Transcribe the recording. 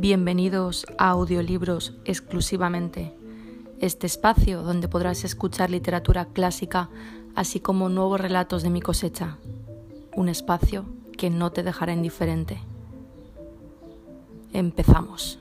Bienvenidos a Audiolibros exclusivamente, este espacio donde podrás escuchar literatura clásica así como nuevos relatos de mi cosecha, un espacio que no te dejará indiferente. Empezamos.